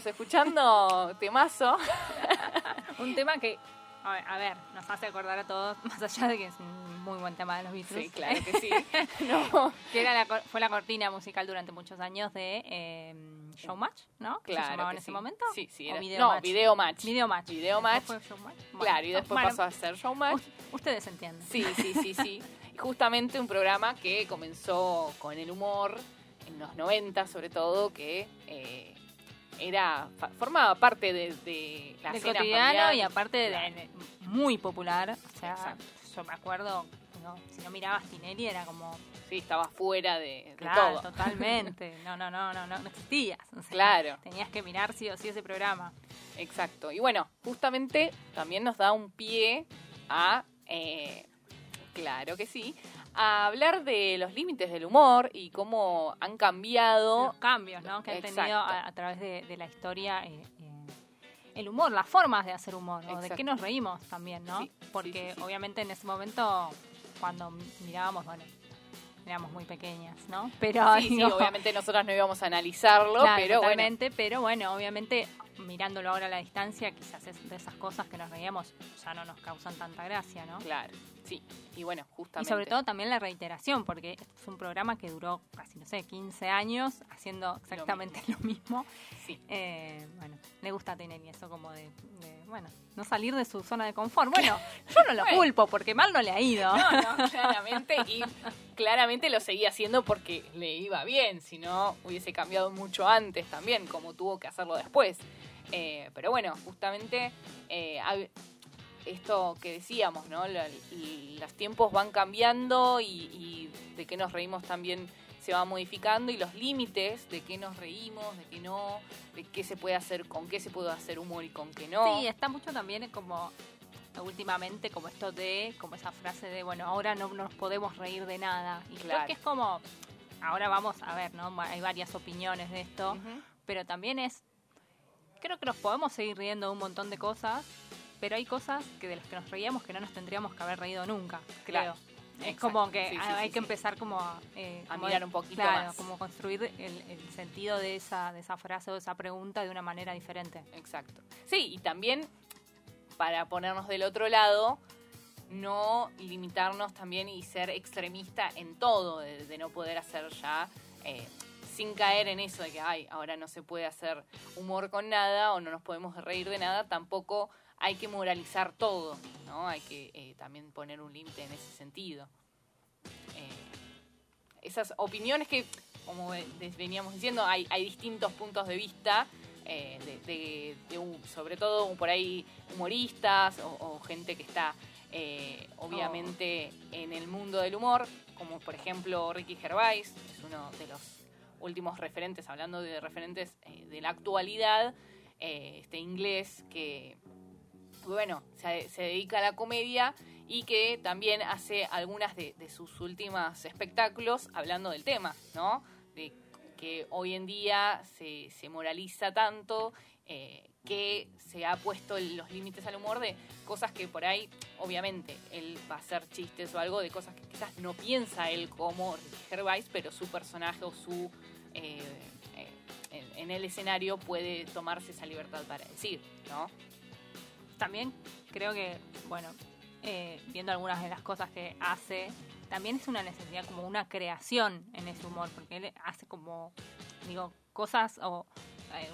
estábamos escuchando temazo. Un tema que, a ver, nos hace acordar a todos, más allá de que es un muy buen tema de los Beatles. Sí, claro que sí. No, que era la fue la cortina musical durante muchos años de eh, Showmatch, ¿no? ¿Que se claro. llamaba en ese sí. momento? Sí, sí. ¿O Era, Video no, Match? Video Match. Video Match. Video ¿Después Match. fue Showmatch? Bueno, Claro, y después bueno, pasó a ser Showmatch. Ustedes entienden. Sí, sí, sí, sí. Justamente un programa que comenzó con el humor en los 90 sobre todo, que eh, era formaba parte de, de la de cena cotidiano familiar. y aparte de- muy popular. O sea, Exacto. yo me acuerdo, no, si no mirabas Tinelli era como, Sí, estaba fuera de, claro, todo. totalmente. No, no, no, no, no, no existías. O sea, Claro. Tenías que mirar sí o sí ese programa. Exacto. Y bueno, justamente también nos da un pie a, eh, claro que sí, a hablar de los límites del humor y cómo han cambiado. Los cambios, ¿no? Que han tenido a, a través de, de la historia eh, eh, el humor, las formas de hacer humor, o de qué nos reímos también, ¿no? Sí, Porque sí, sí. obviamente en ese momento, cuando mirábamos, bueno, éramos muy pequeñas, ¿no? Pero Sí, sí, obviamente nosotros no íbamos a analizarlo, Claro, pero bueno, pero bueno, obviamente mirándolo ahora a la distancia, quizás es de esas cosas que nos reíamos ya no nos causan tanta gracia, ¿no? claro, sí. Y bueno, Y justamente. sobre todo también la reiteración, porque este es un programa que duró casi, no sé, 15 años haciendo exactamente lo mismo. Sí. Eh, bueno, le gusta Tinelli eso como de, de, bueno, no salir de su zona de confort. Bueno, yo no lo Bueno. culpo porque mal no le ha ido. No, no, claramente, y claramente lo seguía haciendo porque le iba bien, si no hubiese cambiado mucho antes también, como tuvo que hacerlo después. Eh, pero bueno, justamente eh, esto que decíamos, ¿no? La- y los tiempos van cambiando y, y de qué nos reímos también se va modificando y los límites de qué nos reímos, de qué no, de qué se puede hacer, con qué se puede hacer humor y con qué no. Sí, está mucho también como últimamente como esto de, como esa frase de, bueno, ahora no nos podemos reír de nada. Y creo Claro. que es como, ahora vamos a ver, ¿no? Hay varias opiniones de esto, pero también es, creo que nos podemos seguir riendo de un montón de cosas, pero hay cosas que de las que nos reíamos que no nos tendríamos que haber reído nunca, creo. Claro. Es Exacto. como que Sí, sí, hay sí, que empezar como a, eh, A como mirar un poquito claro, más. como construir el, el sentido de esa, de esa frase o de esa pregunta de una manera diferente. Exacto. Sí, y también para ponernos del otro lado, no limitarnos también y ser extremista en todo, de, de no poder hacer ya, eh, sin caer en eso de que, ay, ahora no se puede hacer humor con nada o no nos podemos reír de nada, tampoco hay que moralizar todo, ¿no? Hay que eh, también poner un límite en ese sentido. Eh, esas opiniones que, como veníamos diciendo, hay, hay distintos puntos de vista, eh, de, de- de un- sobre todo por ahí humoristas o, o gente que está eh, obviamente en el mundo del humor, como por ejemplo Ricky Gervais, es uno de los últimos referentes, hablando de referentes eh, de la actualidad, eh, este inglés que, bueno, se, dedica a la comedia y que también hace algunas de, sus últimos espectáculos hablando del tema, ¿no? De que hoy en día se, se moraliza tanto, eh, que se ha puesto los límites al humor de cosas que por ahí, obviamente, él va a hacer chistes o algo de cosas que quizás no piensa él como Gervais, pero su personaje o su... eh, eh, en, el escenario puede tomarse esa libertad para decir, ¿no? También creo que, bueno, eh, viendo algunas de las cosas que hace, también es una necesidad como una creación en ese humor, porque él hace como, digo, cosas o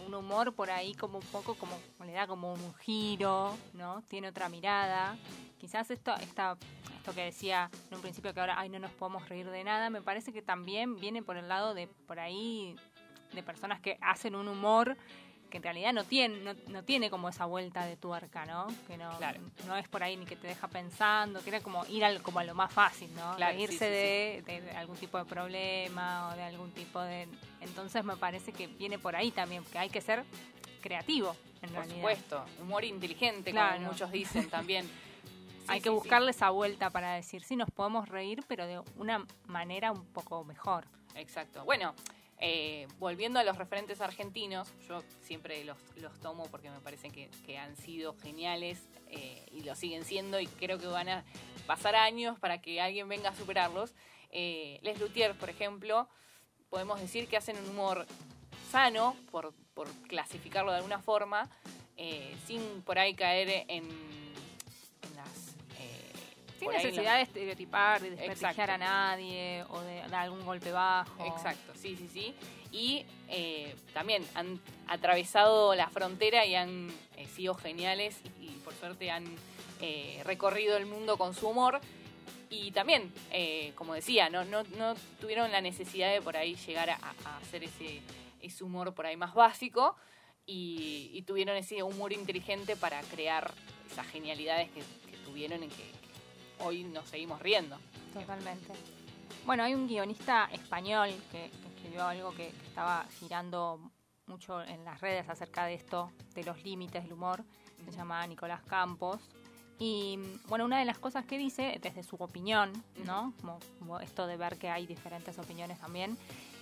un humor por ahí como un poco como le da como un giro, ¿no? Tiene otra mirada. Quizás esto, esta, esto que decía en un principio que ahora, ay, no nos podemos reír de nada, me parece que también viene por el lado de por ahí de personas que hacen un humor que en realidad no tiene, no, no tiene como esa vuelta de tuerca, ¿no? Que no, Claro. no es por ahí ni que te deja pensando, que era como ir al, como a lo más fácil, ¿no? Claro, sí, sí, de, algún tipo de problema o de algún tipo de... Entonces me parece que viene por ahí también, que hay que ser creativo, en Por realidad. supuesto, humor inteligente, Claro. como muchos dicen también. hay que buscarle esa vuelta para decir, sí, nos podemos reír, pero de una manera un poco mejor. Exacto. Bueno, eh, volviendo a los referentes argentinos, yo siempre los, los tomo porque me parece que, han sido geniales eh, y lo siguen siendo y creo que van a pasar años para que alguien venga a superarlos. Eh, Les Luthier, por ejemplo, podemos decir que hacen un humor sano, por, por clasificarlo de alguna forma, eh, sin por ahí caer en, Sin en necesidad de estereotipar, de desprestigiar a nadie o de dar algún golpe bajo. Exacto, sí, sí, sí. Y eh, también han atravesado la frontera y han eh, sido geniales y, por suerte han eh, recorrido el mundo con su humor. Y también, eh, como decía, no, no, no tuvieron la necesidad de por ahí llegar a, a hacer ese, ese humor por ahí más básico y, y tuvieron ese humor inteligente para crear esas genialidades que, que tuvieron que, que hoy nos seguimos riendo. Totalmente. Bueno, hay un guionista español que, que escribió algo que, que estaba girando mucho en las redes acerca de esto, de los límites del humor. Se llama Nicolás Campos. Y bueno, una de las cosas que dice, desde su opinión, ¿no? Como, como esto de ver que hay diferentes opiniones también,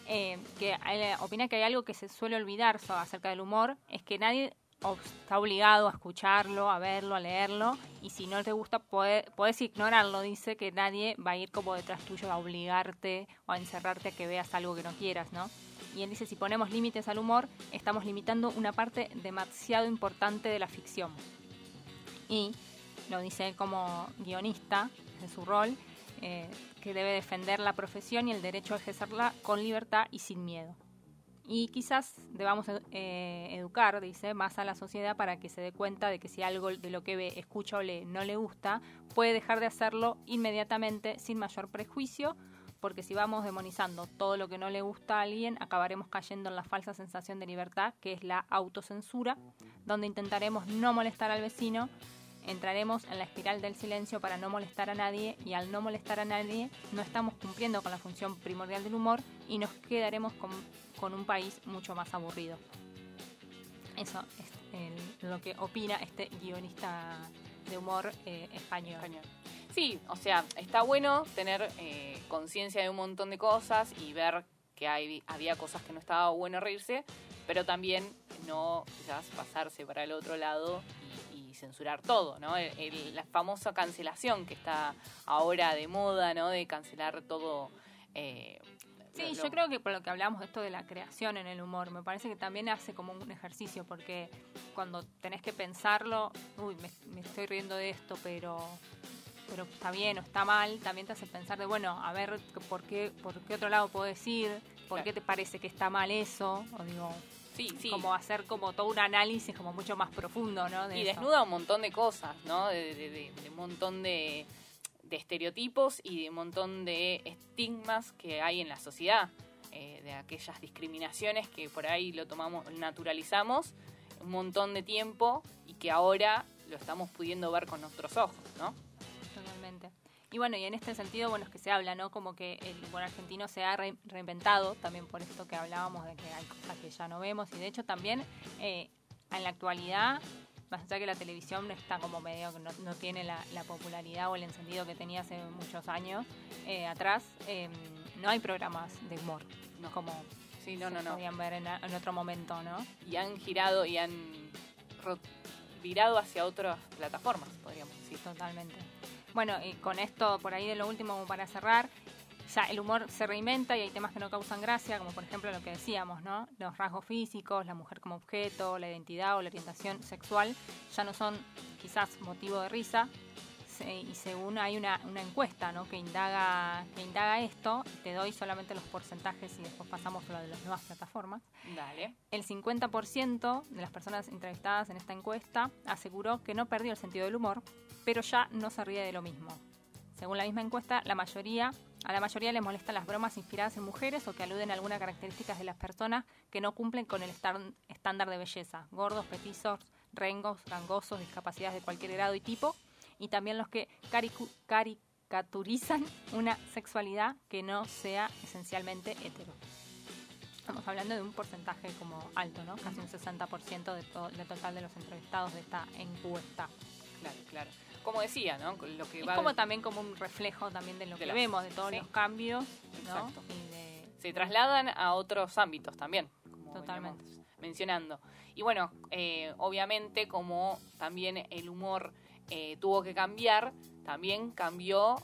eh, que él opina que hay algo que se suele olvidar acerca del humor, es que nadie está obligado a escucharlo, a verlo, a leerlo, y si no te gusta, puede- puedes ignorarlo. Dice que nadie va a ir como detrás tuyo a obligarte o a encerrarte a que veas algo que no quieras, ¿no? Y él dice, si ponemos límites al humor, estamos limitando una parte demasiado importante de la ficción. Y lo dice él como guionista, de su rol, eh, que debe defender la profesión y el derecho a ejercerla con libertad y sin miedo. Y quizás debamos eh, educar, dice, más a la sociedad para que se dé cuenta de que si algo de lo que ve, escucha o lee no le gusta, puede dejar de hacerlo inmediatamente sin mayor prejuicio, porque si vamos demonizando todo lo que no le gusta a alguien, acabaremos cayendo en la falsa sensación de libertad, que es la autocensura, donde intentaremos no molestar al vecino entraremos en la espiral del silencio para no molestar a nadie y al no molestar a nadie no estamos cumpliendo con la función primordial del humor y nos quedaremos con, con un país mucho más aburrido. Eso es lo que opina este guionista de humor eh, español. Sí, o sea, está bueno tener eh, conciencia de un montón de cosas y ver que había cosas que no estaba bueno reírse, pero también no quizás pasarse para el otro lado y, censurar todo, ¿no? La famosa cancelación que está ahora de moda, ¿no? De cancelar todo. eh, Sí, lo- yo creo que por lo que hablamos de esto de la creación en el humor, me parece que también hace como un ejercicio, porque cuando tenés que pensarlo, uy, me, me estoy riendo de esto, pero pero está bien o está mal, también te hace pensar de, bueno, a ver, ¿por qué, por qué otro lado puedo decir? ¿Por qué te parece que está mal eso? O digo, Sí, sí. como hacer como todo un análisis como mucho más profundo, ¿no? De y eso. desnuda un montón de cosas, ¿no? De, de- de- de un montón de, estereotipos y de un montón de estigmas que hay en la sociedad, eh, de aquellas discriminaciones que por ahí lo tomamos, naturalizamos un montón de tiempo y que ahora lo estamos pudiendo ver con nuestros ojos, ¿no? Totalmente. Y bueno, y en este sentido, bueno, es que se habla, ¿no? Como que el humor argentino se ha re- reinventado, también por esto que hablábamos de que hay cosas que ya no vemos, y de hecho también eh, en la actualidad, más allá que la televisión está como medio que no, no tiene la, la popularidad o el encendido que tenía hace muchos años eh, atrás, eh, no hay programas de humor, No. como Sí, no, se no, no. podían ver en, en otro momento, ¿no? Y han girado y han virado hacia otras plataformas, podríamos decir. Totalmente. Bueno, y con esto por ahí de lo último como para cerrar, ya el humor se reinventa y hay temas que no causan gracia, como por ejemplo lo que decíamos, ¿no? Los rasgos físicos, la mujer como objeto, la identidad o la orientación sexual ya no son quizás motivo de risa. Y según hay una, una encuesta ¿no? que, indaga, que indaga esto, te doy solamente los porcentajes y después pasamos a lo de las nuevas plataformas. Dale. El 50% de las personas entrevistadas en esta encuesta aseguró que no perdió el sentido del humor, pero ya no se ríe de lo mismo. Según la misma encuesta, la mayoría, a la mayoría les molestan las bromas inspiradas en mujeres o que aluden a algunas características de las personas que no cumplen con el estándar de belleza. Gordos, petizos, rengos, gangosos, discapacidades de cualquier grado y tipo. Y también los que caricaturizan una sexualidad que no sea esencialmente hetero. Estamos hablando de un porcentaje como alto, ¿no? Casi un 60% de to- del total de los entrevistados de esta encuesta. Claro, claro. Como decía, ¿no? Lo que Es va como también como un reflejo también de lo De que vemos, de todos sí. los cambios, ¿no? Exacto. Y de- se trasladan a otros ámbitos también, como Totalmente. mencionando. Y bueno, eh, obviamente como también el humor eh, tuvo que cambiar, también cambió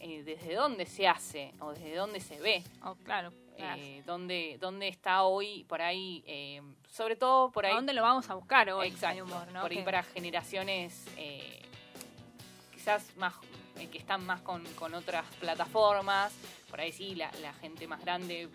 eh, desde dónde se hace o desde dónde se ve, oh, claro. eh, dónde, dónde está hoy por ahí, eh, sobre todo por ahí. ¿A dónde lo vamos a buscar hoy Exacto, el humor, no? por ahí para generaciones eh, quizás más eh, que están más con, con otras plataformas, por ahí sí, la, la gente más grande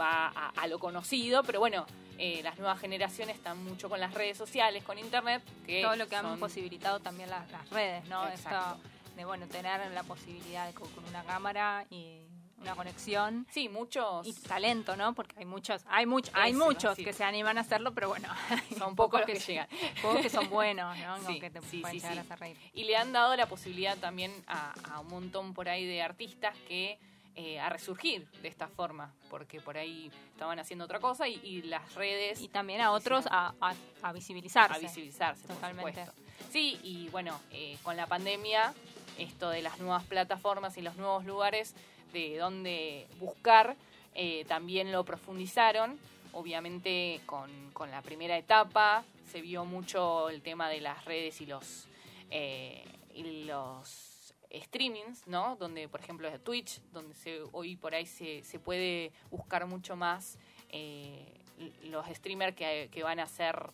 va a, a lo conocido, pero bueno, eh, las nuevas generaciones están mucho con las redes sociales, con internet, que todo lo que han son- posibilitado también las, las redes, ¿no? Exacto. Esto de, bueno, tener la posibilidad de con una cámara y una conexión Sí, muchos y talento, ¿no? Porque hay muchos, hay muchos, hay Eso, muchos sí. que se animan a hacerlo, pero bueno, son pocos que llegan. pocos que son buenos, ¿no? Sí, Como que te sí, pueden sí, llegar sí. a hacer reír. Y le han dado la posibilidad también a, a un montón por ahí de artistas que eh, a resurgir de esta forma, porque por ahí estaban haciendo otra cosa y, y las redes Y también a otros a, a, a visibilizarse. a visibilizarse, Totalmente. por. Sí, y bueno, eh, con la pandemia, esto de las nuevas plataformas y los nuevos lugares de donde buscar, eh, también lo profundizaron. Obviamente con, con la primera etapa se vio mucho el tema de las redes y los, eh, y los streamings, ¿no? Donde, por ejemplo, es Twitch, donde se, hoy por ahí se, se puede buscar mucho más eh, los streamers que, que van a hacer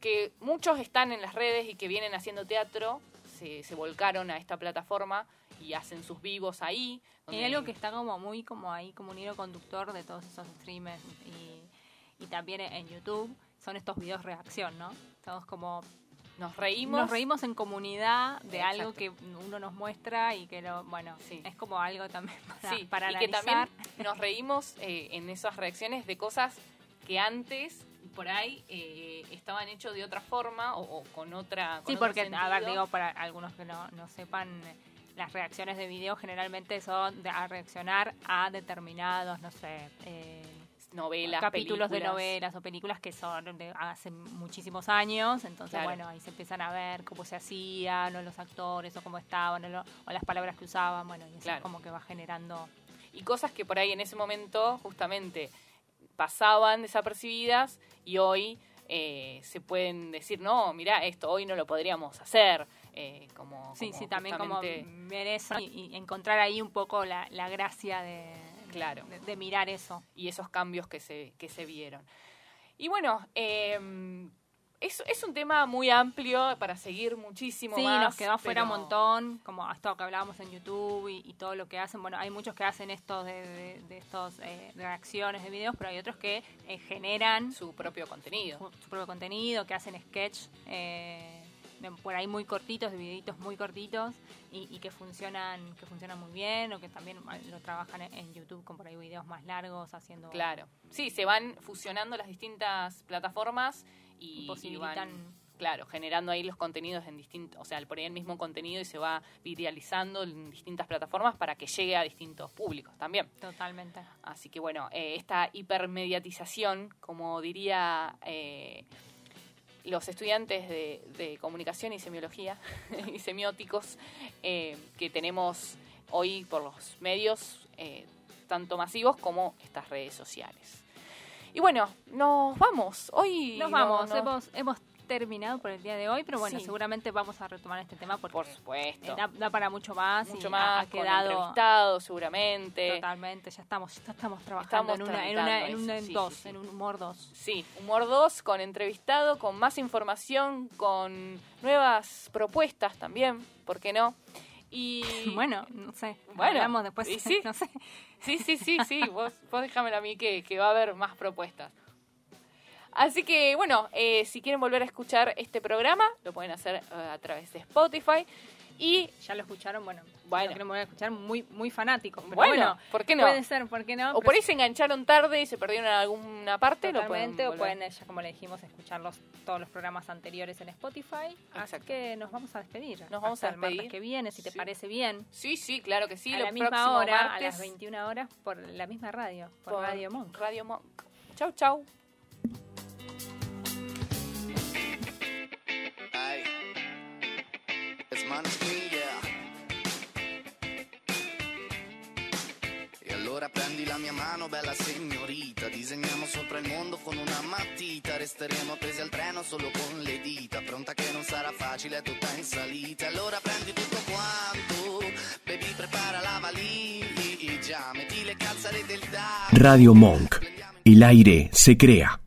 que muchos están en las redes y que vienen haciendo teatro, se, se volcaron a esta plataforma y hacen sus vivos ahí. Donde- hay algo que está como muy como ahí, como un hilo conductor de todos esos streamers y, y también en YouTube son estos videos reacción, ¿no? Todos como nos reímos. nos reímos en comunidad de Exacto. algo que uno nos muestra y que lo, bueno, Sí. es como algo también para, Sí, para y que analizar. también nos reímos eh, en esas reacciones de cosas que antes por ahí eh, estaban hechos de otra forma o, o con otra. con Sí, porque, a ver, digo, para algunos que no, no sepan, las reacciones de video generalmente son de, a reaccionar a determinados, no sé, eh, novelas, capítulos de novelas o películas que son de hace muchísimos años. Entonces, Claro. bueno, ahí se empiezan a ver cómo se hacían, o los actores, o cómo estaban, o, lo- o las palabras que usaban. Bueno, y eso Claro. es como que va generando. y cosas que por ahí en ese momento justamente pasaban desapercibidas y hoy eh, se pueden decir, no, mira, esto hoy no lo podríamos hacer. eh, como, Sí, como sí, también como justamente- eso y, y encontrar ahí un poco la, la gracia de, Claro. de, de mirar eso. y esos cambios que se, que se vieron. Y bueno, eh, es, es un tema muy amplio para seguir muchísimo Sí, más. nos quedó afuera un montón, como hasta lo que hablábamos en YouTube y, y todo lo que hacen. Bueno, hay muchos que hacen esto de, de, de estos eh, reacciones de videos, pero hay otros que eh, generan su, propio contenido. su propio contenido, que hacen sketch eh, de- por ahí muy cortitos, de videitos muy cortitos y, y que funcionan que funcionan muy bien o que también eh, lo trabajan en, en YouTube con por ahí videos más largos haciendo Claro. Sí, se van fusionando las distintas plataformas y, y Posibilitan- van, claro, generando ahí los contenidos en distintos, o sea, por ahí el mismo contenido y se va viralizando en distintas plataformas para que llegue a distintos públicos también. totalmente. Así que bueno, eh, esta hipermediatización, como diría eh, los estudiantes de, de comunicación y semiología y semióticos eh, que tenemos hoy por los medios, eh, tanto masivos como estas redes sociales. Y bueno, nos vamos. Hoy Nos no- vamos, no- hemos, hemos terminado por el día de hoy, pero bueno, Sí. seguramente vamos a retomar este tema porque por supuesto. eh, da, da para mucho más. mucho y más ha, quedado con seguramente. totalmente, ya estamos, ya estamos trabajando Estamos en una, en una, en una sí, dos, sí, en un humor dos. Sí, Humor 2 con entrevistado, con más información, con nuevas propuestas también, ¿por qué no? Y Bueno, no sé, Bueno, hablamos después, y sí. no sé. sí, sí, sí, sí, vos, vos déjamelo a mí que, que va a haber más propuestas. Así que bueno, eh, si quieren volver a escuchar este programa, lo pueden hacer eh, a través de Spotify. Y Ya lo escucharon, bueno, Bueno. lo a escuchar muy muy fanáticos, pero Bueno, bueno, ¿por qué no? Puede ser, ¿por qué no? o por ahí se engancharon tarde y se perdieron en alguna parte, lo pueden Totalmente, o pueden, ya como le dijimos, escuchar los, todos los programas anteriores en Spotify. Así que nos vamos a despedir. Nos vamos Hasta a el martes despedir. que viene, si te parece bien. Sí, sí, claro que sí. a la misma hora, a las 21 horas, por la misma radio, por, por Radio Monk. Radio Monk. Chau, chau. Allora prendi la mia mano, bella signorita. Disegniamo sopra il mondo con una matita. Resteremo appesi al treno solo con le dita. Pronta che non sarà facile, è tutta in salita. Allora prendi tutto quanto. Baby, prepara la valigia. Metti le calzare del dare. Radio Monk. El aire se crea.